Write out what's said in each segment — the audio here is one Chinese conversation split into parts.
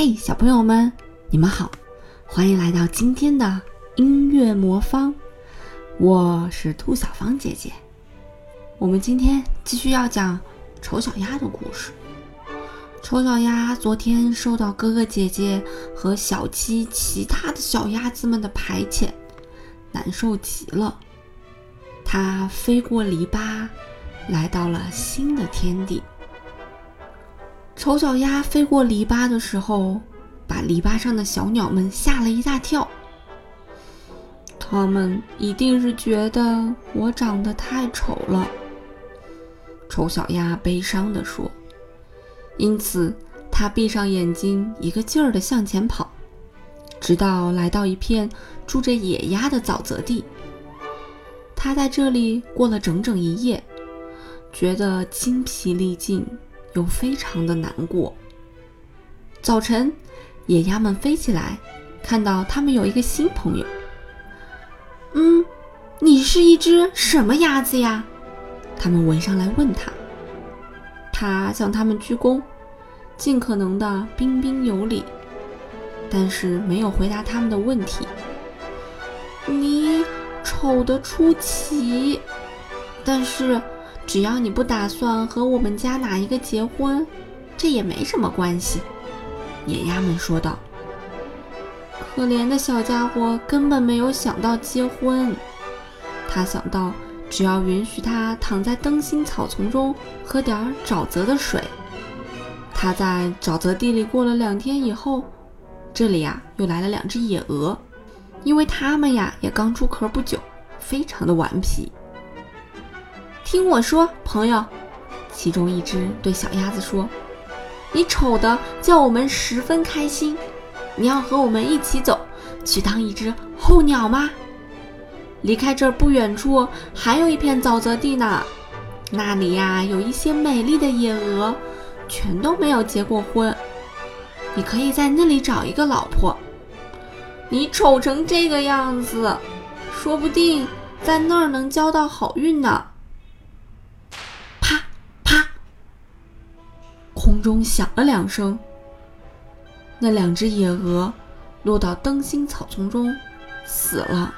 嘿，小朋友们，你们好，欢迎来到今天的音乐魔方，我是兔小芳姐姐。我们今天继续要讲丑小鸭的故事。丑小鸭昨天受到哥哥姐姐和小鸡其他的小鸭子们的排遣，难受极了。它飞过篱笆，来到了新的天地。丑小鸭飞过篱笆的时候，把篱笆上的小鸟们吓了一大跳。它们一定是觉得我长得太丑了。丑小鸭悲伤地说。因此，它闭上眼睛，一个劲儿地向前跑，直到来到一片住着野鸭的沼泽地。它在这里过了整整一夜，觉得精疲力尽。又非常的难过。早晨，野鸭们飞起来，看到他们有一个新朋友。嗯，你是一只什么鸭子呀？他们围上来问他。他向他们鞠躬，尽可能的彬彬有礼，但是没有回答他们的问题。你丑得出奇，但是。只要你不打算和我们家哪一个结婚，这也没什么关系。”野鸭们说道。“可怜的小家伙根本没有想到结婚，他想到只要允许他躺在灯芯草丛中喝点沼泽的水。他在沼泽地里过了两天以后，这里呀又来了两只野鹅，因为它们呀也刚出壳不久，非常的顽皮。”听我说，朋友，其中一只对小鸭子说：“你丑的叫我们十分开心，你要和我们一起走，去当一只候鸟吗？离开这儿不远处还有一片沼泽地呢，那里呀有一些美丽的野鹅，全都没有结过婚，你可以在那里找一个老婆。你丑成这个样子，说不定在那儿能交到好运呢。”中响了两声，那两只野鹅落到灯芯草丛中，死了。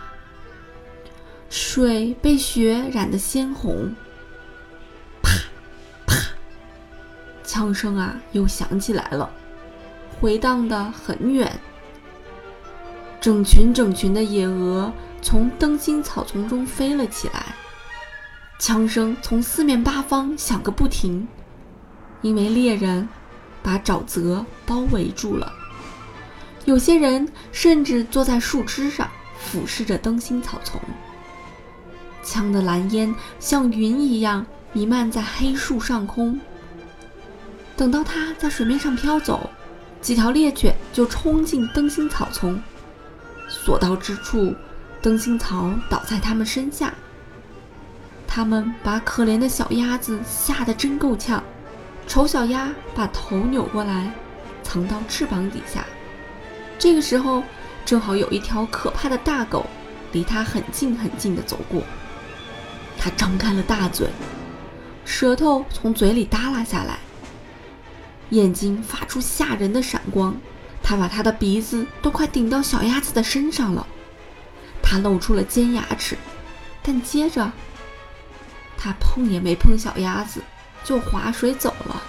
水被雪染得鲜红。啪啪，枪声啊，又响起来了，回荡得很远。整群整群的野鹅从灯芯草丛中飞了起来，枪声从四面八方响个不停。因为猎人把沼泽包围住了，有些人甚至坐在树枝上俯视着灯芯草丛。枪的蓝烟像云一样弥漫在黑树上空。等到它在水面上飘走，几条猎犬就冲进灯芯草丛，所到之处，灯芯草倒在它们身下。他们把可怜的小鸭子吓得真够呛。丑小鸭把头扭过来，藏到翅膀底下。这个时候，正好有一条可怕的大狗离它很近很近的走过。它张开了大嘴，舌头从嘴里耷拉下来，眼睛发出吓人的闪光。它把它的鼻子都快顶到小鸭子的身上了。它露出了尖牙齿，但接着，它碰也没碰小鸭子。就划水走了。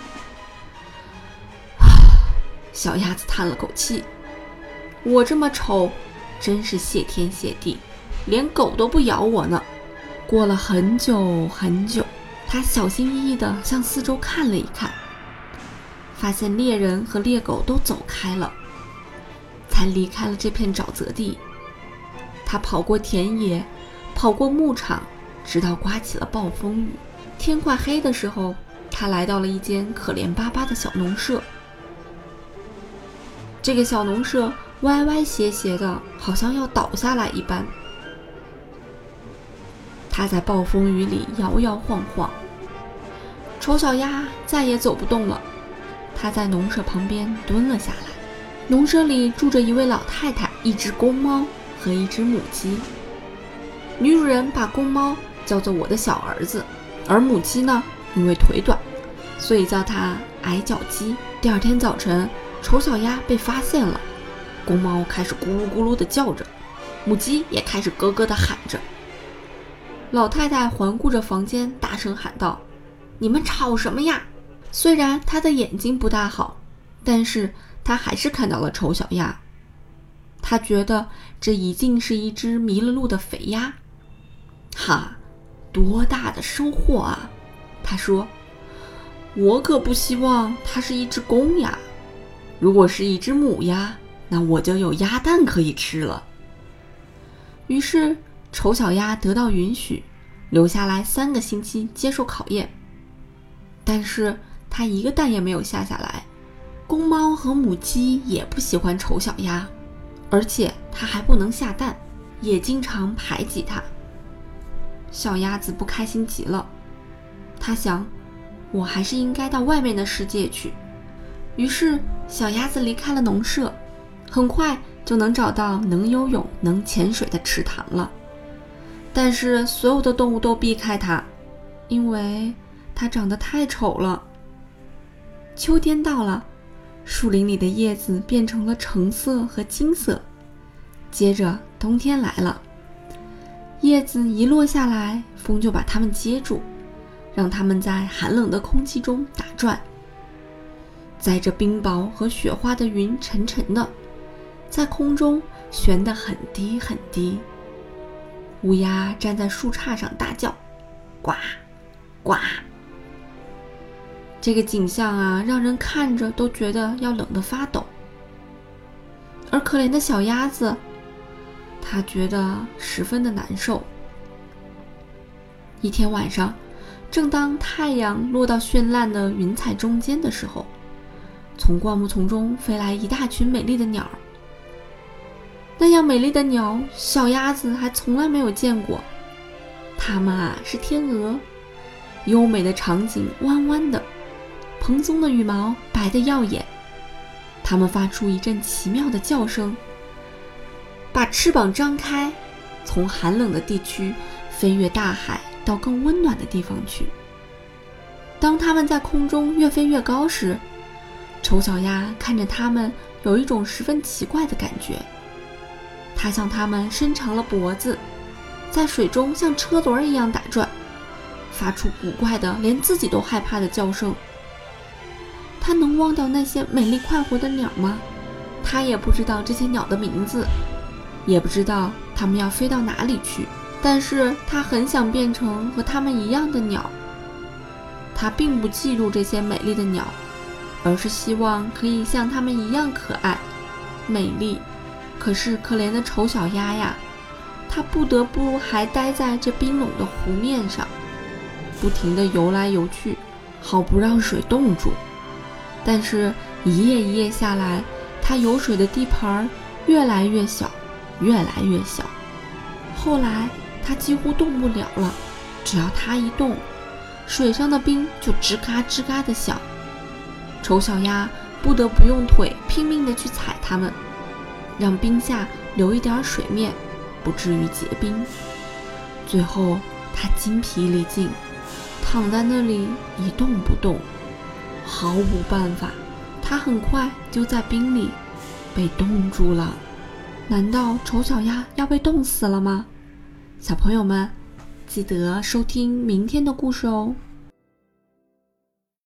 啊，小鸭子叹了口气：“我这么丑，真是谢天谢地，连狗都不咬我呢。”过了很久很久，它小心翼翼地向四周看了一看，发现猎人和猎狗都走开了，才离开了这片沼泽地。它跑过田野，跑过牧场，直到刮起了暴风雨。天快黑的时候，他来到了一间可怜巴巴的小农舍。这个小农舍歪歪斜斜的，好像要倒下来一般。他在暴风雨里摇摇晃晃。丑小鸭再也走不动了，它在农舍旁边蹲了下来。农舍里住着一位老太太、一只公猫和一只母鸡。女主人把公猫叫做我的小儿子。而母鸡呢，因为腿短，所以叫它矮脚鸡。第二天早晨，丑小鸭被发现了，公猫开始咕噜咕噜的叫着，母鸡也开始咯咯的喊着。老太太环顾着房间，大声喊道：“你们吵什么呀？”虽然她的眼睛不大好，但是她还是看到了丑小鸭。她觉得这一定是一只迷了路的肥鸭。哈，多大的收获啊！他说：“我可不希望它是一只公鸭。如果是一只母鸭，那我就有鸭蛋可以吃了。”于是，丑小鸭得到允许，留下来三个星期接受考验。但是，它一个蛋也没有下下来。公猫和母鸡也不喜欢丑小鸭，而且它还不能下蛋，也经常排挤它。小鸭子不开心极了，它想，我还是应该到外面的世界去。于是，小鸭子离开了农舍，很快就能找到能游泳、能潜水的池塘了。但是，所有的动物都避开它，因为它长得太丑了。秋天到了，树林里的叶子变成了橙色和金色。接着，冬天来了。叶子一落下来，风就把它们接住，让它们在寒冷的空气中打转。载着冰雹和雪花的云沉沉的，在空中悬得很低很低。乌鸦站在树杈上大叫：“呱，呱！”这个景象啊，让人看着都觉得要冷得发抖。而可怜的小鸭子。他觉得十分的难受。一天晚上，正当太阳落到绚烂的云彩中间的时候，从灌木丛中飞来一大群美丽的鸟。那样美丽的鸟，小鸭子还从来没有见过。它们啊，是天鹅，优美的长颈弯弯的，蓬松的羽毛白得耀眼。它们发出一阵奇妙的叫声。把翅膀张开，从寒冷的地区飞越大海，到更温暖的地方去。当它们在空中越飞越高时，丑小鸭看着它们，有一种十分奇怪的感觉。它向它们伸长了脖子，在水中像车轮一样打转，发出古怪的、连自己都害怕的叫声。它能忘掉那些美丽快活的鸟吗？它也不知道这些鸟的名字。也不知道它们要飞到哪里去，但是它很想变成和它们一样的鸟。它并不嫉妒这些美丽的鸟，而是希望可以像它们一样可爱、美丽。可是可怜的丑小鸭呀，它不得不还待在这冰冷的湖面上，不停地游来游去，好不让水冻住。但是，一夜一夜下来，它游水的地盘越来越小。越来越小，后来它几乎动不了了。只要它一动，水上的冰就吱嘎吱嘎的响。丑小鸭不得不用腿拼命地去踩它们，让冰下留一点水面，不至于结冰。最后，它筋疲力尽，躺在那里一动不动，毫无办法。它很快就在冰里被冻住了。难道丑小鸭要被冻死了吗？小朋友们，记得收听明天的故事哦。